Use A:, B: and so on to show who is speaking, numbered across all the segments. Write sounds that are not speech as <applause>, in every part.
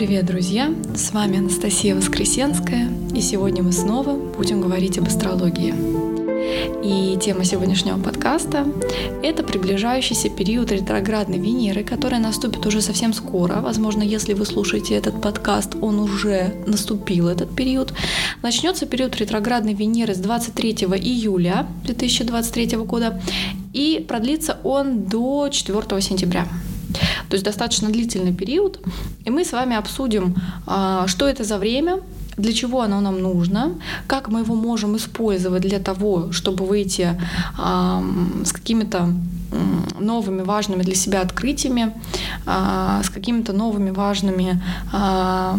A: Привет, друзья! С вами Анастасия Воскресенская, и сегодня мы снова будем говорить об астрологии. И тема сегодняшнего подкаста — это приближающийся период ретроградной Венеры, который наступит уже совсем скоро. Возможно, если вы слушаете этот подкаст, он уже наступил, этот период. Начнется период ретроградной Венеры с 23 июля 2023 года и продлится он до 4 сентября. То есть достаточно длительный период. И мы с вами обсудим, а, что это за время, для чего оно нам нужно, как мы его можем использовать для того, чтобы выйти с какими-то новыми важными для себя открытиями, а, с какими-то новыми важными а,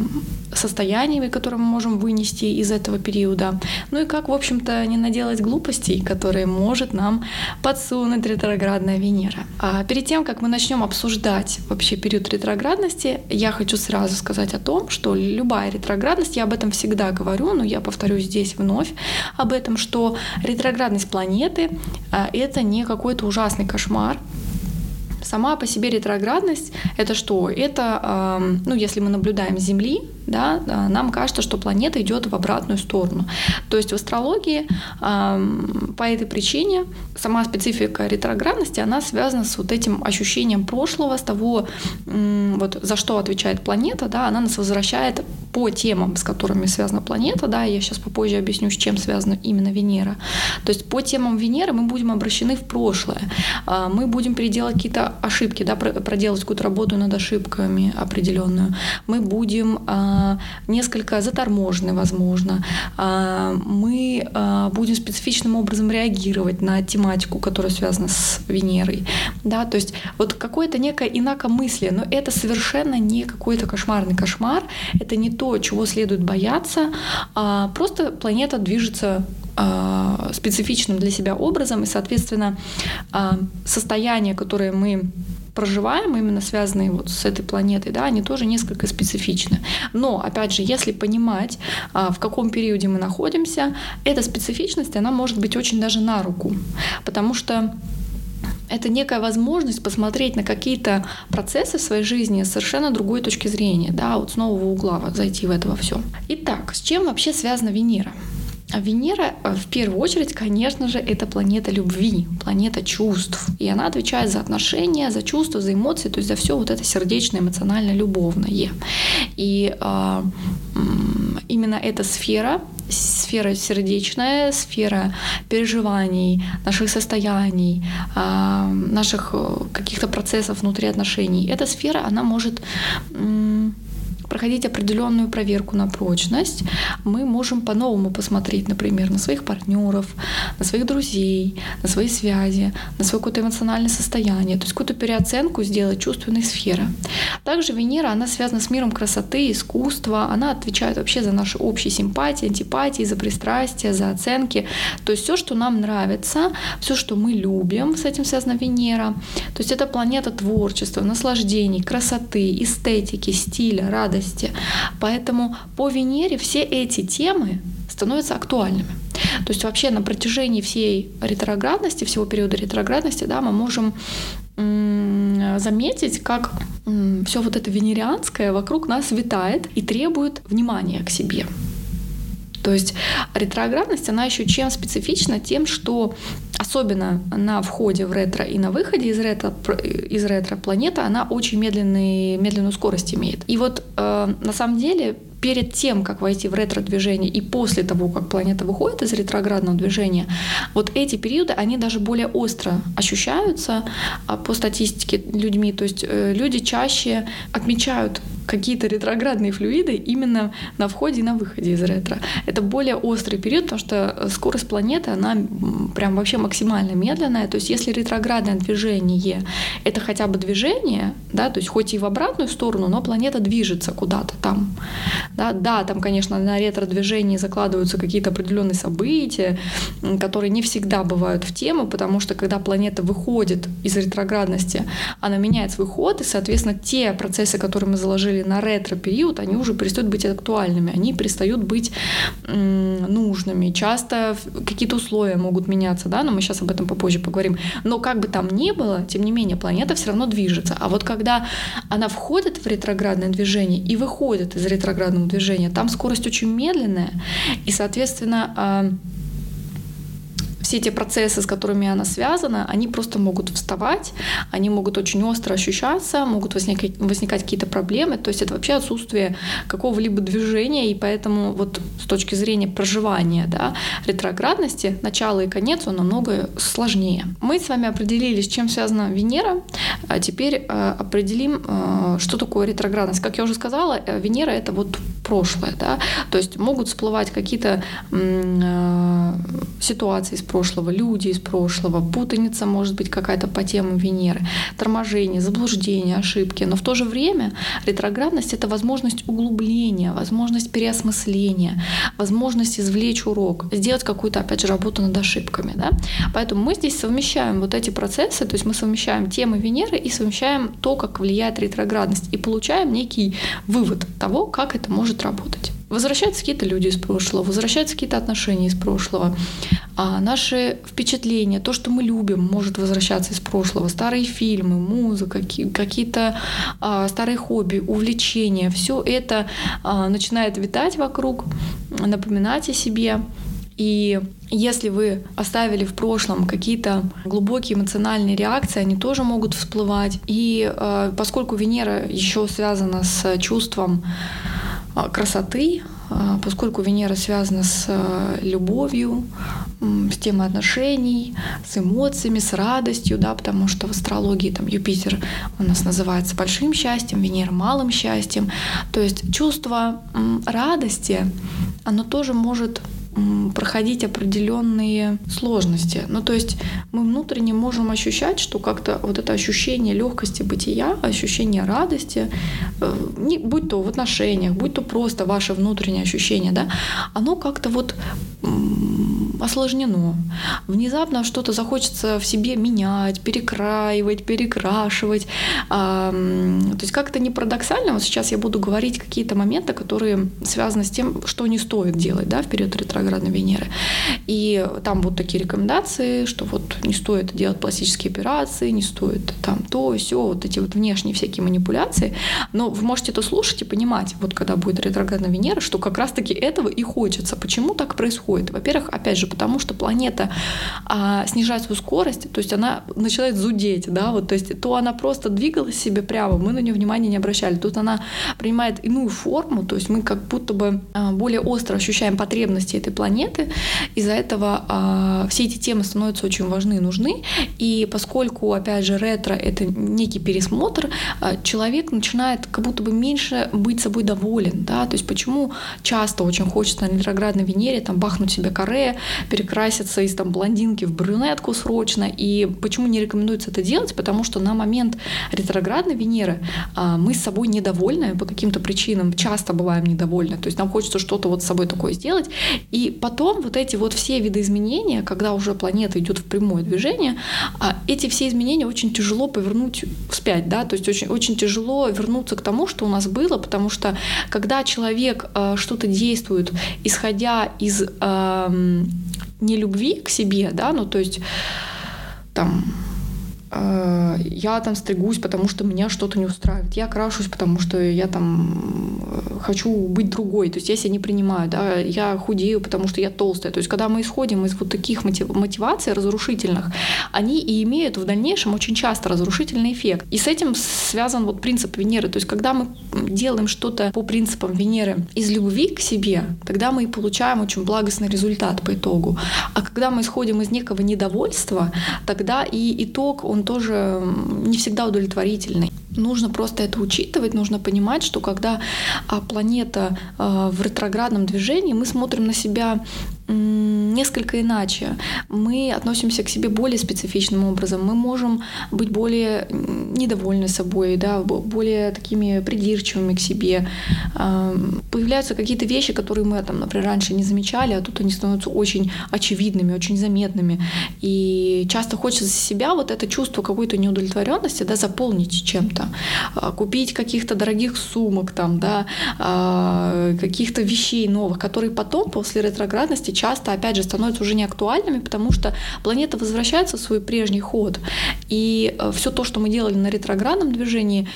A: состояниями, которые мы можем вынести из этого периода. Ну и как, в общем-то, не наделать глупостей, которые может нам подсунуть ретроградная Венера. А перед тем, как мы начнем обсуждать вообще период ретроградности, я хочу сразу сказать о том, что любая ретроградность, я об этом всегда говорю, но я повторюсь здесь вновь об этом, что ретроградность планеты а, — это не какой-то ужасный кошмар, Сама по себе ретроградность — это что? Это, ну, если мы наблюдаем с Земли, да, нам кажется, что планета идет в обратную сторону. То есть в астрологии по этой причине сама специфика ретроградности, она связана с вот этим ощущением прошлого, с того, вот за что отвечает планета, да, она нас возвращает по темам, с которыми связана планета, да, я сейчас попозже объясню, с чем связана именно Венера. То есть по темам Венеры мы будем обращены в прошлое, а, мы будем переделать какие-то ошибки, да, проделать какую-то работу над ошибками определенную, мы будем а, несколько заторможены, возможно, а, мы будем специфичным образом реагировать на тематику, которая связана с Венерой, да, то есть вот какое-то некое инакомыслие, но это совершенно не какой-то кошмарный кошмар, это не то, чего следует бояться, а просто планета движется специфичным для себя образом, и, соответственно, состояния, которые мы проживаем, именно связанные вот с этой планетой, да, они тоже несколько специфичны. Но, опять же, если понимать, а, в каком периоде мы находимся, эта специфичность, она может быть очень даже на руку, потому что это некая возможность посмотреть на какие-то процессы в своей жизни с совершенно другой точки зрения, да, вот с нового угла зайти в это во все. Итак, с чем вообще связана Венера? А Венера, э, в первую очередь, конечно же, это планета любви, планета чувств. И она отвечает за отношения, за чувства, за эмоции, то есть за все вот это сердечное, эмоционально любовное. И э, именно эта сфера, сфера сердечная, сфера переживаний, наших состояний, э, наших каких-то процессов внутри отношений, эта сфера, она может... Э, проходить определенную проверку на прочность, мы можем по-новому посмотреть, например, на своих партнеров, на своих друзей, на свои связи, на свое какое-то эмоциональное состояние, то есть какую-то переоценку сделать чувственной сферы. Также Венера, она связана с миром красоты, искусства, она отвечает вообще за наши общие симпатии, антипатии, за пристрастия, за оценки. То есть все, что нам нравится, все, что мы любим, с этим связана Венера. То есть это планета творчества, наслаждений, красоты, эстетики, стиля, радости, радости. Поэтому по Венере все эти темы становятся актуальными. То есть вообще на протяжении всей ретроградности, всего периода ретроградности, да, мы можем заметить, как все вот это венерианское вокруг нас витает и требует внимания к себе. То есть ретроградность, она еще чем специфична? Тем, что особенно на входе в ретро и на выходе из ретро, из ретро планета, она очень медленный, медленную скорость имеет. И вот э, на самом деле перед тем, как войти в ретро-движение и после того, как планета выходит из ретроградного движения, вот эти периоды, они даже более остро ощущаются а, по статистике людьми. То есть э, люди чаще отмечают какие-то ретроградные флюиды именно на входе и на выходе из ретро. Это более острый период, потому что скорость планеты, она прям вообще максимально медленная. То есть если ретроградное движение — это хотя бы движение, да, то есть хоть и в обратную сторону, но планета движется куда-то там. Да, да, там, конечно, на ретро-движении закладываются какие-то определенные события, которые не всегда бывают в тему, потому что когда планета выходит из ретроградности, она меняет свой ход, и, соответственно, те процессы, которые мы заложили на ретро-период, они уже перестают быть актуальными, они перестают быть нужными. Часто какие-то условия могут меняться, да, но мы сейчас об этом попозже поговорим. Но как бы там ни было, тем не менее, планета все равно движется. А вот когда она входит в ретроградное движение и выходит из ретроградного движения, там скорость очень медленная, и, соответственно, а, все эти процессы, с которыми она связана, они просто могут вставать, они могут очень остро ощущаться, могут возникать, возникать какие-то проблемы. То есть это вообще отсутствие какого-либо движения, и поэтому вот с точки зрения проживания да, ретроградности, начало и конец, он намного сложнее. Мы с вами определили, с чем связана Венера, а теперь э, определим, э, что такое ретроградность. Как я уже сказала, э, Венера — это вот прошлое, да, то есть могут всплывать какие-то ситуации из прошлого, люди из прошлого, путаница может быть какая-то по темам Венеры, торможение, заблуждение, ошибки. Но в то же время ретроградность — это возможность углубления, возможность переосмысления, возможность извлечь урок, сделать какую-то, опять же, работу над ошибками. Да? Поэтому мы здесь совмещаем вот эти процессы, то есть мы совмещаем темы Венеры и совмещаем то, как влияет ретроградность, и получаем некий вывод того, как это может работать. Возвращаются какие-то люди из прошлого, возвращаются какие-то отношения из прошлого. А наши впечатления, то, что мы любим, может возвращаться из прошлого. Старые фильмы, музыка, какие-то а, старые хобби, увлечения. Все это а, начинает витать вокруг, напоминать о себе. И если вы оставили в прошлом какие-то глубокие эмоциональные реакции, они тоже могут всплывать. И э, поскольку Венера еще связана с чувством красоты, а, поскольку Венера связана с а, любовью, с темой отношений, с эмоциями, с радостью, да, потому что в астрологии там Юпитер у нас называется большим счастьем, Венера малым счастьем. То есть чувство радости, оно тоже может проходить определенные сложности. Ну, то есть мы внутренне можем ощущать, что как-то вот это ощущение легкости бытия, ощущение радости, э, не, будь то в отношениях, будь то просто ваше внутреннее ощущение, да, оно как-то вот осложнено. Внезапно что-то захочется в себе менять, перекраивать, перекрашивать. А, то есть как-то не парадоксально, вот сейчас я буду говорить какие-то моменты, которые связаны с тем, что не стоит делать да, в период ретроградной Венеры. И там будут такие рекомендации, что вот не стоит делать пластические операции, не стоит там то, все, вот эти вот внешние всякие манипуляции. Но вы можете это слушать и понимать, вот когда будет ретроградная Венера, что как раз-таки этого и хочется. Почему так происходит? Во-первых, опять же, потому что планета а, снижает свою скорость, то есть она начинает зудеть, да, вот, то есть то она просто двигалась себе прямо, мы на нее внимания не обращали, тут она принимает иную форму, то есть мы как будто бы а, более остро ощущаем потребности этой планеты, из-за этого а, все эти темы становятся очень важны и нужны, и поскольку, опять же, ретро — это некий пересмотр, а, человек начинает как будто бы меньше быть собой доволен, да, то есть почему часто очень хочется на ретроградной Венере там бахнуть себе каре, перекраситься из там блондинки в брюнетку срочно. И почему не рекомендуется это делать? Потому что на момент ретроградной Венеры а, мы с собой недовольны по каким-то причинам, часто бываем недовольны. То есть нам хочется что-то вот с собой такое сделать. И потом вот эти вот все виды изменения, когда уже планета идет в прямое движение, а, эти все изменения очень тяжело повернуть вспять, да, то есть очень, очень тяжело вернуться к тому, что у нас было, потому что когда человек э, что-то действует, исходя из э, не любви к себе, да, ну то есть там я там стригусь, потому что меня что-то не устраивает. Я крашусь, потому что я там э, хочу быть другой. То есть я себя не принимаю, да, я худею, потому что я толстая. То есть когда мы исходим из вот таких мотиваций разрушительных, они и имеют в дальнейшем очень часто разрушительный эффект. И с этим связан вот принцип Венеры. То есть когда мы делаем что-то по принципам Венеры из любви к себе, тогда мы и получаем очень благостный результат по итогу. А когда мы исходим из некого недовольства, тогда и итог, он тоже не всегда удовлетворительный. Нужно просто это учитывать, нужно понимать, что когда а, планета а, в ретроградном движении, мы смотрим на себя несколько иначе. Мы относимся к себе более специфичным образом. Мы можем быть более недовольны собой, да, более такими придирчивыми к себе. Появляются какие-то вещи, которые мы, там, например, раньше не замечали, а тут они становятся очень очевидными, очень заметными. И часто хочется себя вот это чувство какой-то неудовлетворенности да, заполнить чем-то. А, купить каких-то дорогих сумок, там, да, а, каких-то вещей новых, которые потом после ретроградности часто, опять же, становятся уже не актуальными, потому что планета возвращается в свой прежний ход. И э, все то, что мы делали на ретроградном движении,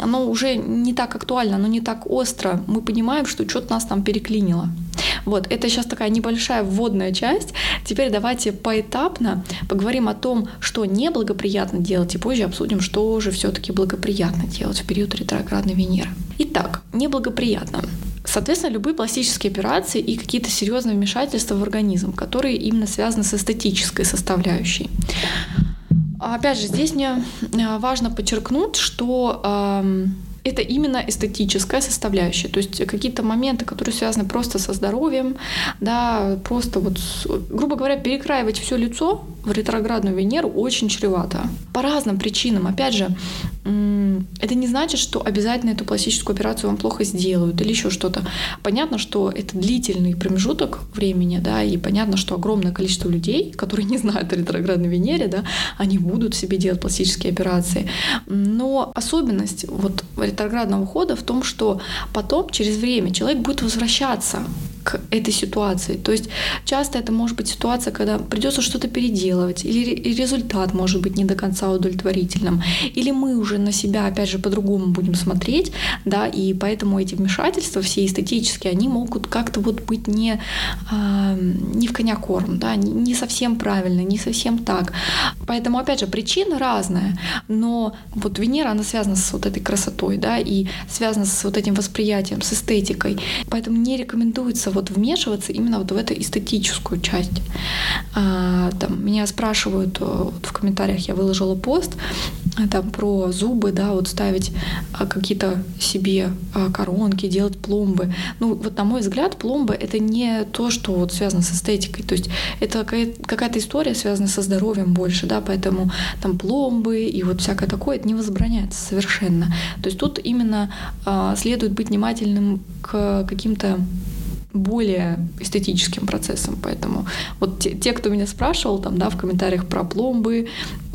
A: оно уже не так актуально, оно не так остро. Мы понимаем, что что-то нас там переклинило. Вот, это сейчас такая небольшая вводная часть. Теперь давайте поэтапно поговорим о том, что неблагоприятно делать, и позже обсудим, что же все-таки благоприятно делать в период ретроградной Венеры. Итак, неблагоприятно. Соответственно, любые пластические операции и какие-то серьезные вмешательства в организм, которые именно связаны с эстетической составляющей. Опять же, здесь мне э, важно подчеркнуть, что эм, это именно эстетическая составляющая. То есть какие-то моменты, которые связаны просто со здоровьем, да, просто вот, грубо говоря, перекраивать все лицо в ретроградную Венеру очень чревато. По разным причинам. Опять же, это не значит, что обязательно эту пластическую операцию вам плохо сделают или еще что-то. Понятно, что это длительный промежуток времени, да, и понятно, что огромное количество людей, которые не знают о ретроградной Венере, да, они будут себе делать пластические операции. Но особенность вот ретроградного хода в том, что потом, через время, человек будет возвращаться к этой ситуации. То есть часто это может быть ситуация, когда придется что-то переделывать, или результат может быть не до конца удовлетворительным, или мы уже на себя, опять же, по-другому будем смотреть, да, и поэтому эти вмешательства все эстетические, они могут как-то вот быть не, э, не в коня корм, да, не совсем правильно, не совсем так. Поэтому, опять же, причина разная, но вот Венера, она связана с вот этой красотой, да, и связана с вот этим восприятием, с эстетикой. Поэтому не рекомендуется вот вмешиваться именно вот в эту эстетическую часть. А, там, меня спрашивают, э, вот в комментариях я выложила пост э, там, про зубы, да, вот ставить а, какие-то себе а, коронки, делать пломбы. Ну, вот на мой взгляд, пломбы — это не то, что вот связано с эстетикой. То есть это какая-то история связана со здоровьем больше, да, поэтому там пломбы и вот всякое такое, это не возбраняется совершенно. То есть тут именно следует быть внимательным к каким-то более эстетическим процессом. Поэтому вот те, те, кто меня спрашивал там, да, в комментариях про пломбы,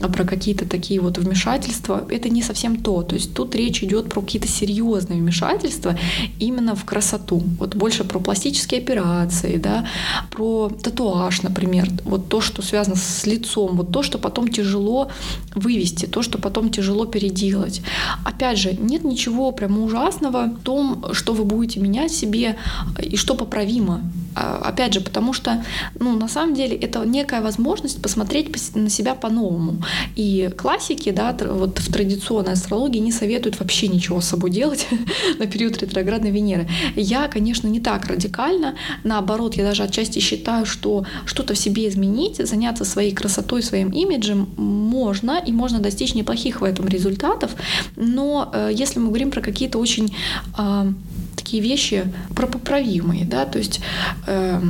A: а про какие-то такие вот вмешательства, это не совсем то. То есть тут речь идет про какие-то серьезные вмешательства именно в красоту. Вот больше про пластические операции, да, про татуаж, например. Вот то, что связано с лицом, вот то, что потом тяжело вывести, то, что потом тяжело переделать. Опять же, нет ничего прямо ужасного в том, что вы будете менять себе и что поправимо. А, опять же, потому что, ну, на самом деле, это некая возможность посмотреть на себя по-новому. И классики, да, вот в традиционной астрологии не советуют вообще ничего с собой делать <laughs> на период ретроградной Венеры. Я, конечно, не так радикально. Наоборот, я даже отчасти считаю, что что-то в себе изменить, заняться своей красотой, своим имиджем можно, и можно достичь неплохих в этом результатов. Но э, если мы говорим про какие-то очень э, такие вещи пропоправимые, да, то есть э,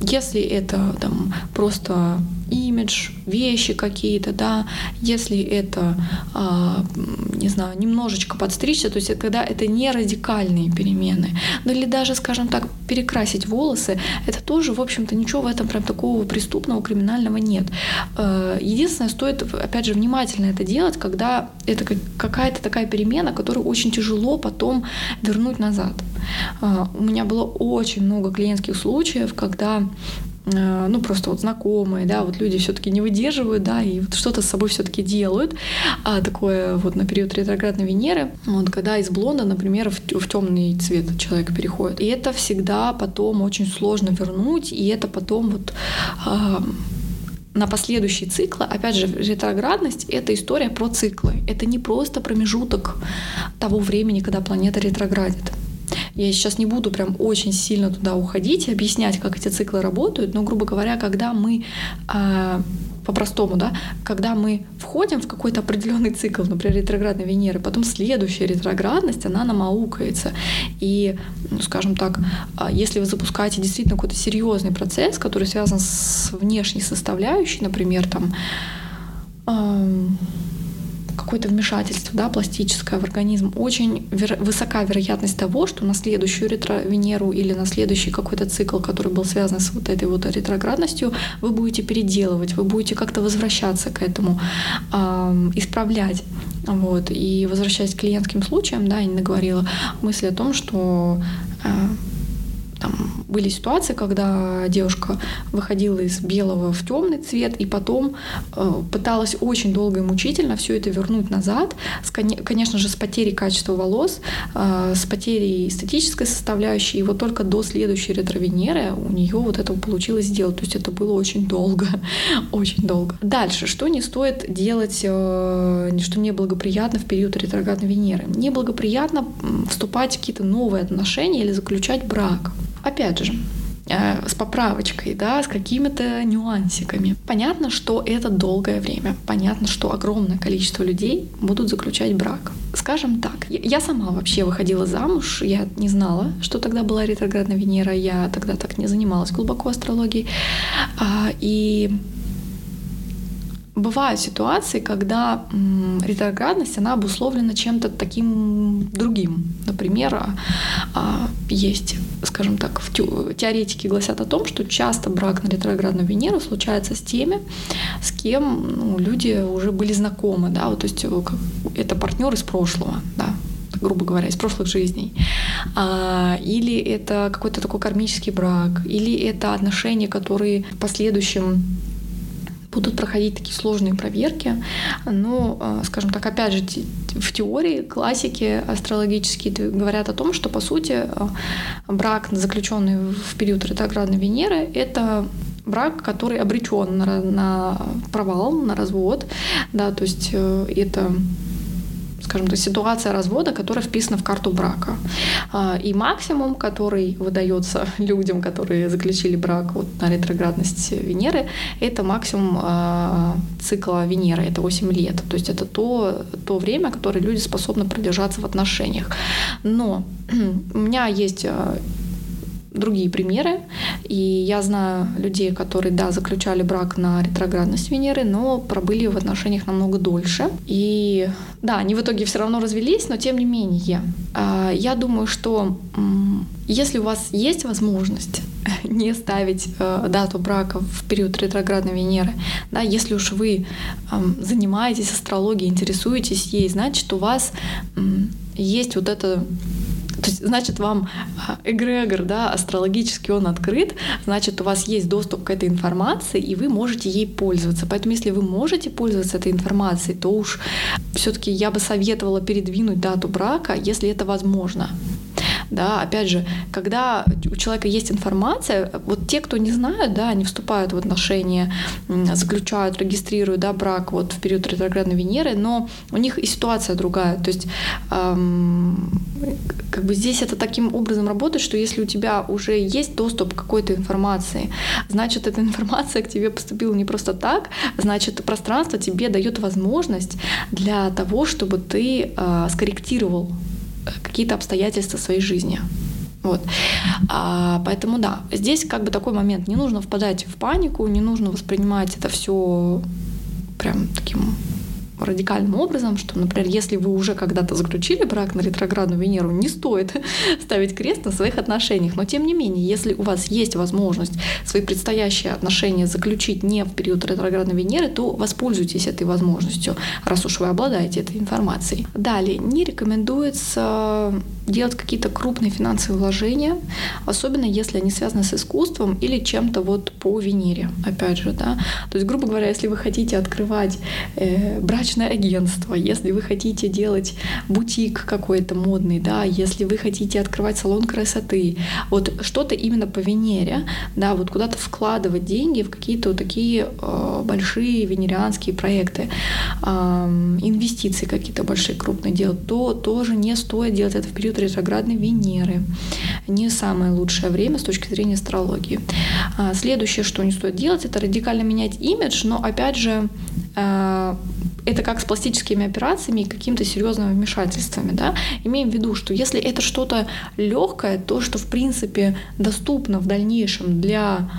A: если это там просто имидж, вещи какие-то, да, если это, а, не знаю, немножечко подстричься, то есть когда это не радикальные перемены, ну или даже, скажем так, перекрасить волосы, это тоже, в общем-то, ничего в этом прям такого преступного, криминального нет. Э, единственное, стоит, опять же, внимательно это делать, когда это какая-то такая перемена, которую очень тяжело потом вернуть назад. Э, у меня было очень много клиентских случаев, когда ну просто вот знакомые, да, вот люди все-таки не выдерживают, да, и вот что-то с собой все-таки делают, а такое вот на период ретроградной Венеры, вот когда из блонда, например, в, в темный цвет человек переходит, и это всегда потом очень сложно вернуть, и это потом вот а, на последующие циклы, опять же, ретроградность — это история про циклы. Это не просто промежуток того времени, когда планета ретроградит. Я сейчас не буду прям очень сильно туда уходить и объяснять, как эти циклы работают, но, грубо говоря, когда мы а, по-простому, да, когда мы входим в какой-то определенный цикл, например, ретроградной Венеры, потом следующая ретроградность, она нам аукается. И, ну, скажем так, а, если вы запускаете действительно какой-то серьезный процесс, который связан с внешней составляющей, например, там, какое-то вмешательство да, пластическое в организм, очень веро- высока вероятность того, что на следующую ретро-Венеру или на следующий какой-то цикл, который был связан с вот этой вот ретроградностью, вы будете переделывать, вы будете как-то возвращаться к этому, э, исправлять. Вот. И возвращаясь к клиентским случаям, да, я не наговорила мысли о том, что э, там были ситуации, когда девушка выходила из белого в темный цвет и потом э, пыталась очень долго и мучительно все это вернуть назад, с, конечно же, с потерей качества волос, э, с потерей эстетической составляющей. И вот только до следующей ретро-Венеры у нее вот это получилось сделать. То есть это было очень долго, <laughs> очень долго. Дальше, что не стоит делать, э, что неблагоприятно в период ретроградной Венеры? Неблагоприятно вступать в какие-то новые отношения или заключать брак опять же, э, с поправочкой, да, с какими-то нюансиками. Понятно, что это долгое время. Понятно, что огромное количество людей будут заключать брак. Скажем так, я сама вообще выходила замуж, я не знала, что тогда была ретроградная Венера, я тогда так не занималась глубоко астрологией. А, и бывают ситуации, когда ретроградность, она обусловлена чем-то таким другим. Например, а, а, есть, скажем так, в теоретики гласят о том, что часто брак на ретроградную Венеру случается с теми, с кем ну, люди уже были знакомы, да, вот, то есть э, это партнер из прошлого, да, грубо говоря, из прошлых жизней. А, или это какой-то такой кармический брак, или это отношения, которые в последующем будут проходить такие сложные проверки. Но, э, скажем так, опять же, в теории классики астрологические говорят о том, что, по сути, э, брак, заключенный в период ретроградной Венеры, это брак, который обречен на, на провал, на развод, да, то есть э, это скажем так, ситуация развода, которая вписана в карту брака. А, и максимум, который выдается <laughs> людям, которые заключили брак вот на ретроградность Венеры, это максимум а, цикла Венеры, это 8 лет. То есть это то, то время, которое люди способны продержаться в отношениях. Но <clears throat> у меня есть а, другие примеры. И я знаю людей, которые, да, заключали брак на ретроградность Венеры, но пробыли в отношениях намного дольше. И да, они в итоге все равно развелись, но тем не менее. А, я думаю, что если у вас есть возможность <laughs> не ставить э, дату брака в период ретроградной Венеры, да, если уж вы занимаетесь астрологией, интересуетесь ей, значит, у вас есть вот это то есть, значит, вам а, эгрегор, да, астрологически он открыт, значит, у вас есть доступ к этой информации, и вы можете ей пользоваться. Поэтому, если вы можете пользоваться этой информацией, то уж все-таки я бы советовала передвинуть дату брака, если это возможно. Да, опять же, когда у человека есть информация, вот те, кто не знают, да, они вступают в отношения, заключают, регистрируют да, брак вот в период ретроградной Венеры, но у них и ситуация другая. То есть эм, как бы здесь это таким образом работает, что если у тебя уже есть доступ к какой-то информации, значит, эта <laughs> информация к тебе поступила не просто так, значит, пространство тебе дает возможность для того, чтобы ты э, скорректировал какие-то обстоятельства своей жизни. Вот. А, поэтому да, здесь как бы такой момент. Не нужно впадать в панику, не нужно воспринимать это все прям таким радикальным образом, что, например, если вы уже когда-то заключили брак на ретроградную Венеру, не стоит <laughs> ставить крест на своих отношениях. Но тем не менее, если у вас есть возможность свои предстоящие отношения заключить не в период ретроградной Венеры, то воспользуйтесь этой возможностью, раз уж вы обладаете этой информацией. Далее, не рекомендуется делать какие-то крупные финансовые вложения, особенно если они связаны с искусством или чем-то вот по Венере, опять же, да. То есть, грубо говоря, если вы хотите открывать э, брачное агентство, если вы хотите делать бутик какой-то модный, да, если вы хотите открывать салон красоты, вот что-то именно по Венере, да, вот куда-то вкладывать деньги в какие-то вот такие э, большие венерианские проекты, э, инвестиции какие-то большие, крупные делать, то тоже не стоит делать это в период ретроградной Венеры. Не самое лучшее время с точки зрения астрологии. А, следующее, что не стоит делать, это радикально менять имидж, но опять же а, это как с пластическими операциями и какими-то серьезными вмешательствами. Да? Имеем в виду, что если это что-то легкое, то, что в принципе доступно в дальнейшем для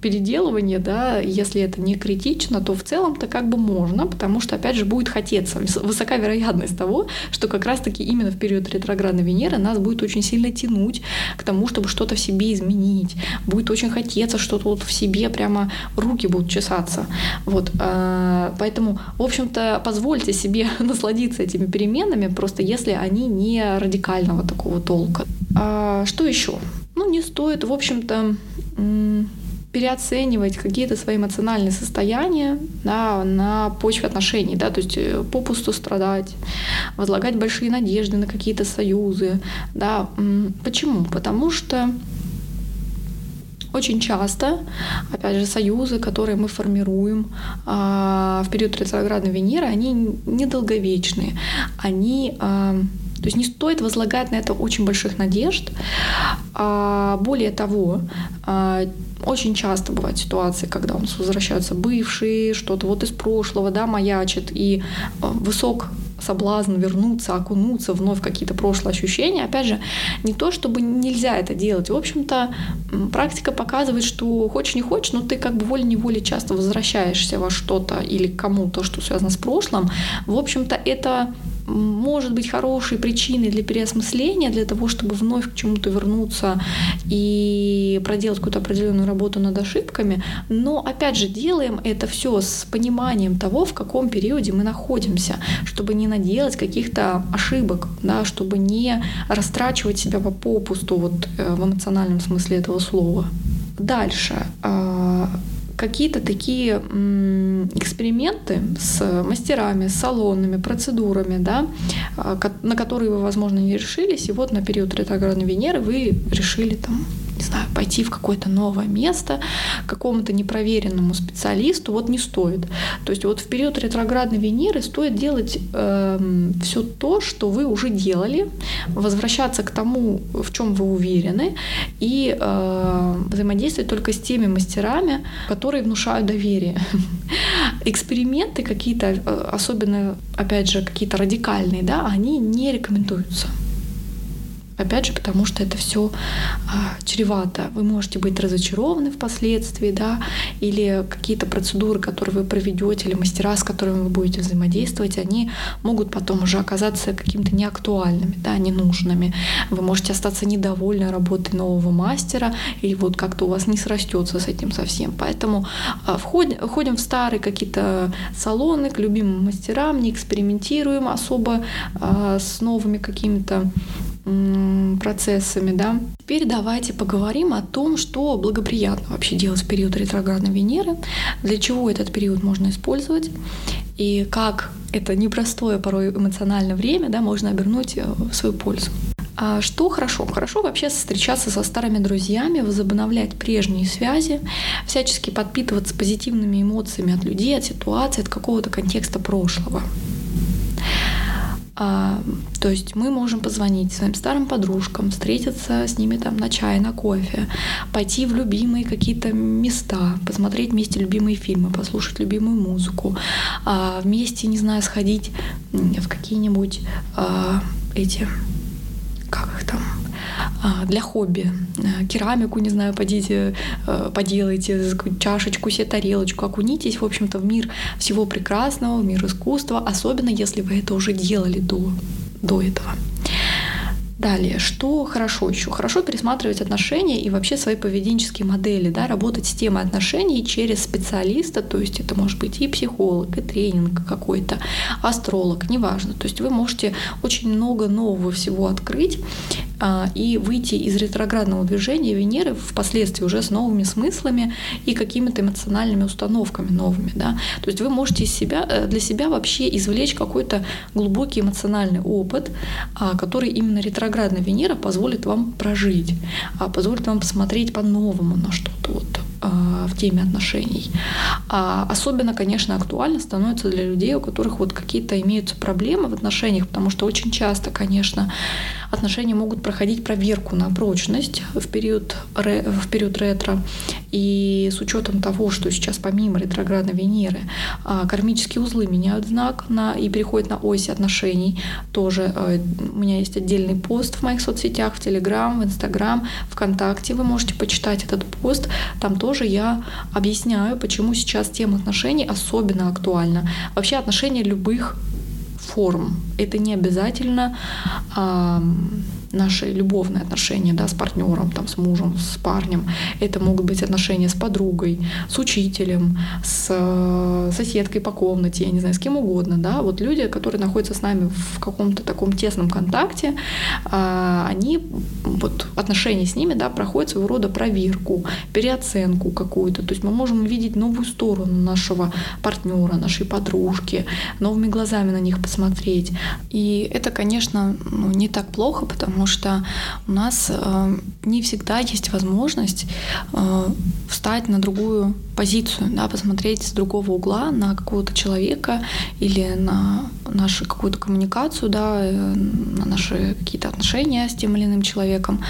A: переделывание, да, если это не критично, то в целом-то как бы можно, потому что, опять же, будет хотеться. Высока вероятность того, что как раз-таки именно в период ретроградной Венеры нас будет очень сильно тянуть к тому, чтобы что-то в себе изменить. Будет очень хотеться что-то вот в себе, прямо руки будут чесаться. Вот. А, поэтому, в общем-то, позвольте себе <laughs> насладиться этими переменами, просто если они не радикального такого толка. А что еще? Ну, не стоит, в общем-то, переоценивать какие-то свои эмоциональные состояния да, на почве отношений, да, то есть э, попусту страдать, возлагать большие надежды на какие-то союзы. Да. Почему? Потому что очень часто, опять же, союзы, которые мы формируем а, в период ретроградной Венеры, они недолговечные. Они а, то есть не стоит возлагать на это очень больших надежд. А более того, а, очень часто бывают ситуации, когда у нас возвращаются бывшие, что-то вот из прошлого, да, маячит, и а, высок соблазн вернуться, окунуться вновь в какие-то прошлые ощущения. Опять же, не то, чтобы нельзя это делать. В общем-то, практика показывает, что хочешь не хочешь, но ты как бы волей-неволей часто возвращаешься во что-то или кому-то, что связано с прошлым. В общем-то, это может быть хорошей причиной для переосмысления, для того, чтобы вновь к чему-то вернуться и проделать какую-то определенную работу над ошибками. Но опять же, делаем это все с пониманием того, в каком периоде мы находимся, чтобы не наделать каких-то ошибок, да, чтобы не растрачивать себя по попусту вот, э, в эмоциональном смысле этого слова. Дальше а, какие-то такие эксперименты с мастерами, с салонными, процедурами, да, а, на которые вы, возможно, не решились, и вот на период ретроградной Венеры вы решили там не знаю, пойти в какое-то новое место, к какому-то непроверенному специалисту, вот не стоит. То есть вот в период ретроградной Венеры стоит делать э, эм, все то, что вы уже делали, возвращаться к тому, в чем вы уверены, и э, взаимодействовать только с теми мастерами, которые внушают доверие. <laughs> Эксперименты какие-то, э, особенно, опять же, какие-то радикальные, да, они не рекомендуются. Опять же, потому что это все а, чревато. Вы можете быть разочарованы впоследствии, да, или какие-то процедуры, которые вы проведете, или мастера, с которыми вы будете взаимодействовать, они могут потом уже оказаться какими-то неактуальными, да, ненужными. Вы можете остаться недовольны работой нового мастера, и вот как-то у вас не срастется с этим совсем. Поэтому а, входим, входим в старые какие-то салоны к любимым мастерам, не экспериментируем особо а, с новыми какими-то процессами, да. Теперь давайте поговорим о том, что благоприятно вообще делать в период ретроградной Венеры, для чего этот период можно использовать и как это непростое порой эмоциональное время да, можно обернуть э, в свою пользу. А что хорошо? Хорошо вообще встречаться со старыми друзьями, возобновлять прежние связи, всячески подпитываться позитивными эмоциями от людей, от ситуации, от какого-то контекста прошлого. А, то есть мы можем позвонить своим старым подружкам, встретиться с ними там на чай, на кофе, пойти в любимые какие-то места, посмотреть вместе любимые фильмы, послушать любимую музыку, а, вместе, не знаю, сходить в какие-нибудь а, эти, как их там, для хобби. Э, керамику, не знаю, подите, э, поделайте, чашечку себе, тарелочку, окунитесь, в общем-то, в мир всего прекрасного, в мир искусства, особенно если вы это уже делали до, до этого. Далее, что хорошо еще? Хорошо пересматривать отношения и вообще свои поведенческие модели, да, работать с темой отношений через специалиста, то есть это может быть и психолог, и тренинг какой-то, астролог, неважно. То есть вы можете очень много нового всего открыть а, и выйти из ретроградного движения Венеры впоследствии уже с новыми смыслами и какими-то эмоциональными установками новыми. Да? То есть вы можете из себя, э, для себя вообще извлечь какой-то глубокий эмоциональный опыт, а, который именно ретроградный ретроградная Венера позволит вам прожить, а позволит вам посмотреть по-новому на что-то вот а, в теме отношений. А особенно, конечно, актуально становится для людей, у которых вот какие-то имеются проблемы в отношениях, потому что очень часто, конечно, отношения могут проходить проверку на прочность в период, в период ретро. И с учетом того, что сейчас помимо ретроградной Венеры а, кармические узлы меняют знак на, и переходят на ось отношений, тоже э, у меня есть отдельный пост в моих соцсетях, в Телеграм, в Инстаграм, ВКонтакте. Вы можете почитать этот пост. Там тоже я объясняю, почему сейчас тема отношений особенно актуальна. Вообще отношения любых форм. Это не обязательно наши любовные отношения да, с партнером, там, с мужем, с парнем. Это могут быть отношения с подругой, с учителем, с э, соседкой по комнате, я не знаю, с кем угодно. Да? Вот люди, которые находятся с нами в каком-то таком тесном контакте, а, они, вот отношения с ними да, проходят своего рода проверку, переоценку какую-то. То есть мы можем увидеть новую сторону нашего партнера, нашей подружки, новыми глазами на них посмотреть. И это, конечно, ну, не так плохо, потому потому что у нас э, не всегда есть возможность э, встать на другую позицию, да, посмотреть с другого угла на какого-то человека или на нашу какую-то коммуникацию, да, э, на наши какие-то отношения с тем или иным человеком.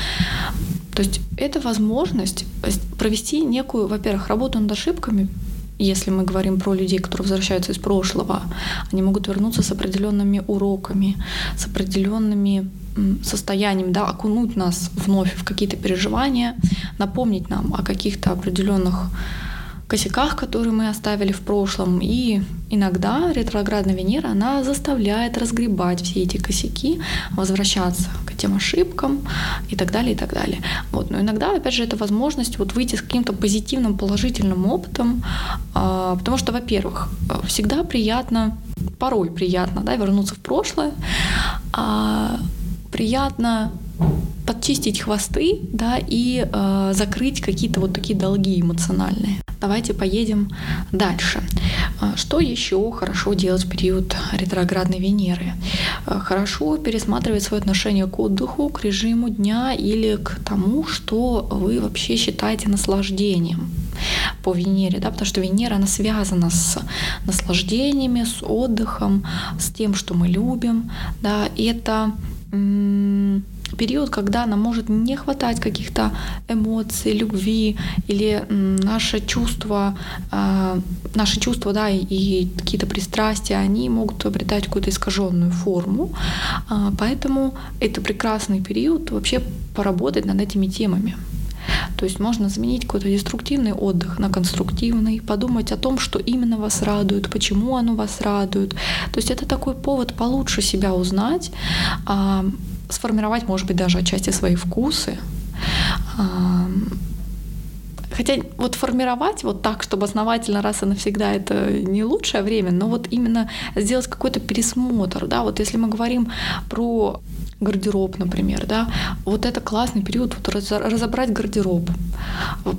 A: То есть это возможность провести некую, во-первых, работу над ошибками, если мы говорим про людей, которые возвращаются из прошлого, они могут вернуться с определенными уроками, с определенными состоянием, да, окунуть нас вновь в какие-то переживания, напомнить нам о каких-то определенных косяках, которые мы оставили в прошлом. И иногда ретроградная Венера, она заставляет разгребать все эти косяки, возвращаться к тем ошибкам и так далее, и так далее. Вот. Но иногда, опять же, это возможность вот выйти с каким-то позитивным, положительным опытом, а, потому что, во-первых, всегда приятно, порой приятно, да, вернуться в прошлое, а, приятно подчистить хвосты, да, и э, закрыть какие-то вот такие долги эмоциональные. Давайте поедем дальше. А, что еще хорошо делать в период ретроградной Венеры? А, хорошо пересматривать свое отношение к отдыху, к режиму дня или к тому, что вы вообще считаете наслаждением по Венере, да, потому что Венера, она связана с наслаждениями, с отдыхом, с тем, что мы любим, да, и это период, когда нам может не хватать каких-то эмоций, любви или наше чувство, а, наши чувства, да, и какие-то пристрастия, они могут обретать какую-то искаженную форму. А, поэтому это прекрасный период вообще поработать над этими темами. То есть можно заменить какой-то деструктивный отдых на конструктивный, подумать о том, что именно вас радует, почему оно вас радует. То есть это такой повод получше себя узнать, а, сформировать, может быть, даже отчасти свои вкусы. Хотя вот формировать вот так, чтобы основательно раз и навсегда это не лучшее время, но вот именно сделать какой-то пересмотр, да, вот если мы говорим про гардероб, например, да, вот это классный период вот разобрать гардероб,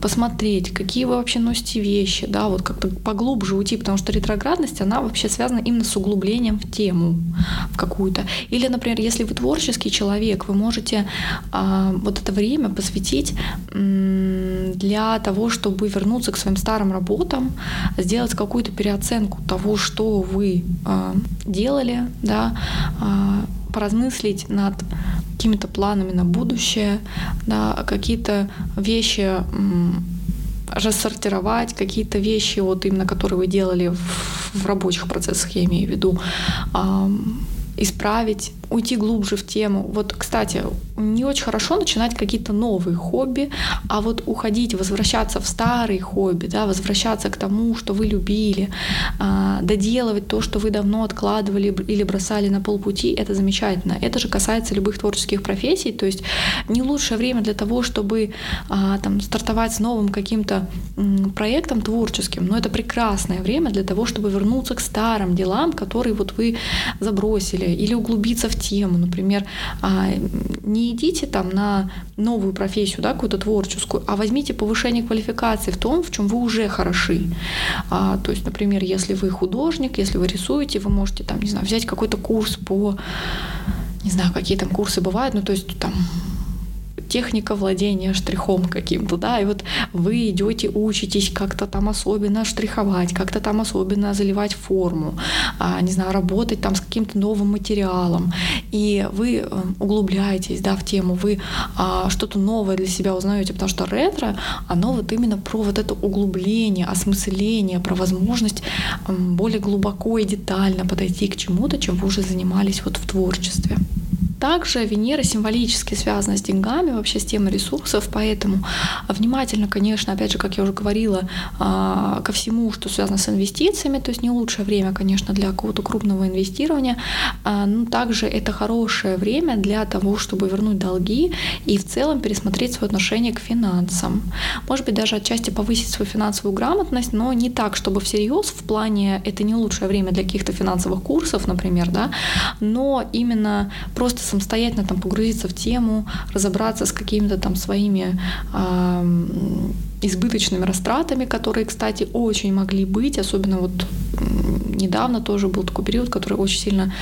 A: посмотреть, какие вы вообще носите вещи, да, вот как-то поглубже уйти, потому что ретроградность, она вообще связана именно с углублением в тему в какую-то. Или, например, если вы творческий человек, вы можете а, вот это время посвятить для того, чтобы вернуться к своим старым работам, сделать какую-то переоценку того, что вы а, делали, да, а, поразмыслить над какими-то планами на будущее, да, какие-то вещи рассортировать, какие-то вещи, вот именно которые вы делали в, в рабочих процессах, я имею в виду, исправить, уйти глубже в тему. Вот, кстати, не очень хорошо начинать какие-то новые хобби, а вот уходить, возвращаться в старые хобби, да, возвращаться к тому, что вы любили, а, доделывать то, что вы давно откладывали или бросали на полпути, это замечательно. Это же касается любых творческих профессий, то есть не лучшее время для того, чтобы а, там, стартовать с новым каким-то проектом творческим, но это прекрасное время для того, чтобы вернуться к старым делам, которые вот вы забросили, или углубиться в тему, например, а, не идите там на новую профессию, да, какую-то творческую, а возьмите повышение квалификации в том, в чем вы уже хороши. А, то есть, например, если вы художник, если вы рисуете, вы можете там, не знаю, взять какой-то курс по, не знаю, какие там курсы бывают, ну то есть там техника владения штрихом каким-то, да, и вот вы идете, учитесь как-то там особенно штриховать, как-то там особенно заливать форму, а, не знаю, работать там с каким-то новым материалом, и вы э, углубляетесь, да, в тему, вы а, что-то новое для себя узнаете, потому что ретро, оно вот именно про вот это углубление, осмысление, про возможность более глубоко и детально подойти к чему-то, чем вы уже занимались вот в творчестве. Также Венера символически связана с деньгами, вообще с темой ресурсов, поэтому внимательно, конечно, опять же, как я уже говорила, а, ко всему, что связано с инвестициями, то есть не лучшее время, конечно, для какого-то крупного инвестирования, а, но также это хорошее время для того, чтобы вернуть долги и в целом пересмотреть свое отношение к финансам. Может быть, даже отчасти повысить свою финансовую грамотность, но не так, чтобы всерьез в плане это не лучшее время для каких-то финансовых курсов, например, да, но именно просто самостоятельно там погрузиться в тему, разобраться с какими-то там своими э, избыточными растратами, которые, кстати, очень могли быть, особенно вот недавно тоже был такой период, который очень сильно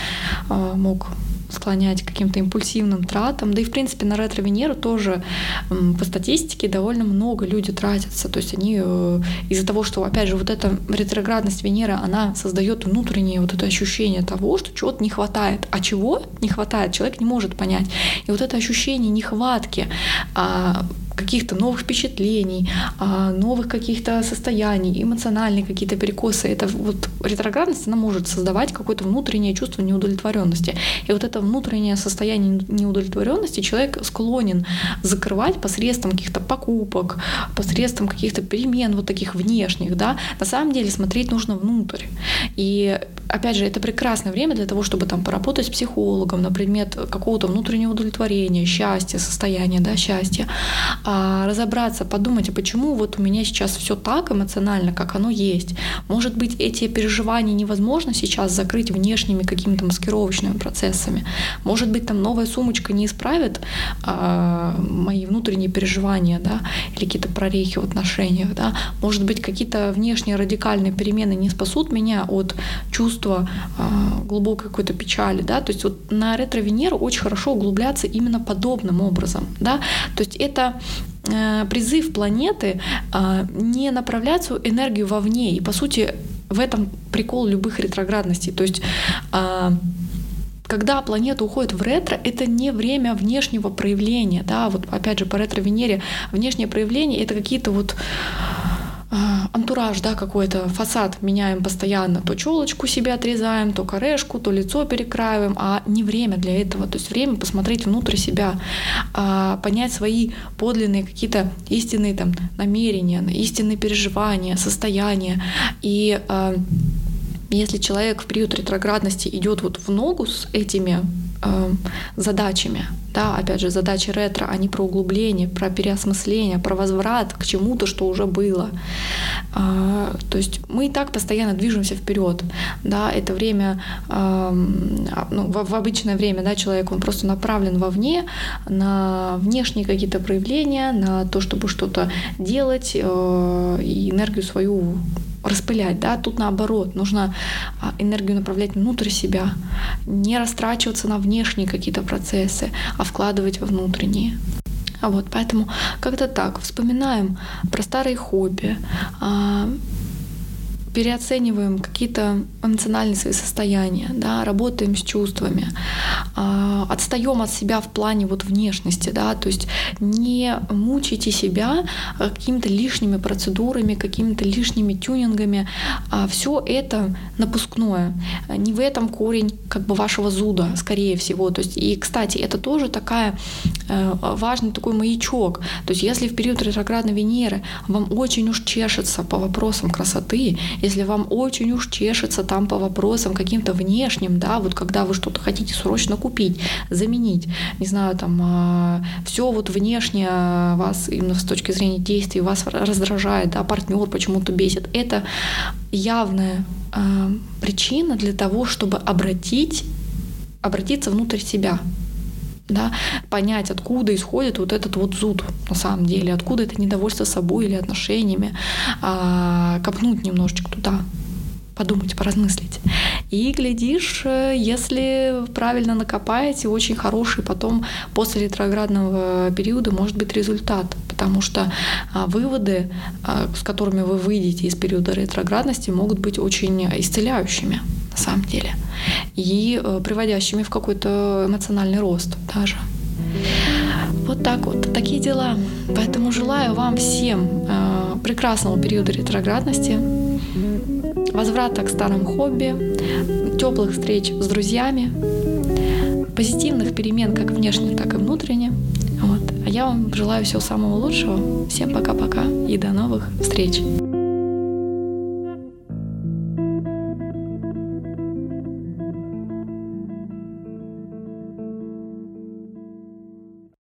A: э, мог склонять к каким-то импульсивным тратам. Да и, в принципе, на ретро-Венеру тоже по статистике довольно много люди тратятся. То есть они э, из-за того, что, опять же, вот эта ретроградность Венеры, она создает внутреннее вот это ощущение того, что чего-то не хватает. А чего не хватает, человек не может понять. И вот это ощущение нехватки а, каких-то новых впечатлений, а, новых каких-то состояний, эмоциональные какие-то перекосы. Это вот ретроградность, она может создавать какое-то внутреннее чувство неудовлетворенности. И вот это внутреннее состояние неудовлетворенности человек склонен закрывать посредством каких-то покупок, посредством каких-то перемен вот таких внешних, да. На самом деле смотреть нужно внутрь. И опять же, это прекрасное время для того, чтобы там поработать с психологом на предмет какого-то внутреннего удовлетворения, счастья, состояния, да, счастья, разобраться, подумать, а почему вот у меня сейчас все так эмоционально, как оно есть. Может быть, эти переживания невозможно сейчас закрыть внешними какими-то маскировочными процессами. Может быть, там новая сумочка не исправит а, мои внутренние переживания, да, или какие-то прорехи в отношениях, да. Может быть, какие-то внешние радикальные перемены не спасут меня от чувств чувство э, глубокой какой-то печали, да, то есть вот на ретро-Венеру очень хорошо углубляться именно подобным образом, да, то есть это призыв планеты э, не направлять свою энергию вовне, и по сути в этом прикол любых ретроградностей, то есть э, когда планета уходит в ретро, это не время внешнего проявления, да, вот опять же по ретро-Венере. Внешнее проявление это какие-то вот а, антураж, да, какой-то фасад меняем постоянно, то челочку себе отрезаем, то корешку, то лицо перекраиваем, а не время для этого. То есть время посмотреть внутрь себя, а, понять свои подлинные какие-то истинные там намерения, истинные переживания, состояния. И а, если человек в период ретроградности идет вот в ногу с этими э, задачами, да, опять же, задачи ретро, они про углубление, про переосмысление, про возврат к чему-то, что уже было. Э, то есть мы и так постоянно движемся вперед, да, это время, э, ну, в, в обычное время, да, человек, он просто направлен вовне, на внешние какие-то проявления, на то, чтобы что-то делать, э, и энергию свою распылять, да, тут наоборот, нужно а, энергию направлять внутрь себя, не растрачиваться на внешние какие-то процессы, а вкладывать во внутренние. А вот поэтому как-то так вспоминаем про старые хобби, а, переоцениваем какие-то эмоциональные свои состояния, да, работаем с чувствами, э, отстаем от себя в плане вот внешности, да, то есть не мучайте себя какими-то лишними процедурами, какими-то лишними тюнингами. А все это напускное. Не в этом корень как бы вашего зуда, скорее всего. То есть, и, кстати, это тоже такая э, важный такой маячок. То есть, если в период ретроградной Венеры вам очень уж чешется по вопросам красоты, если вам очень уж чешется там по вопросам каким-то внешним, да, вот когда вы что-то хотите срочно купить, заменить, не знаю, там, а, все вот внешне вас именно с точки зрения действий вас раздражает, да, партнер почему-то бесит, это явная э, причина для того, чтобы обратить, обратиться внутрь себя, да, понять, откуда исходит вот этот вот зуд на самом деле, откуда это недовольство собой или отношениями, а, копнуть немножечко туда, подумать, поразмыслить. И глядишь, э, если правильно накопаете, очень хороший потом после ретроградного периода может быть результат. Потому что а, выводы, а, с которыми вы выйдете из периода ретроградности, могут быть очень исцеляющими на самом деле. И э, приводящими в какой-то эмоциональный рост даже. Вот так вот, такие дела. Поэтому желаю вам всем э, прекрасного периода ретроградности, возврата к старым хобби, теплых встреч с друзьями, позитивных перемен как внешне, так и внутренне. Вот. А я вам желаю всего самого лучшего. Всем пока-пока и до новых встреч.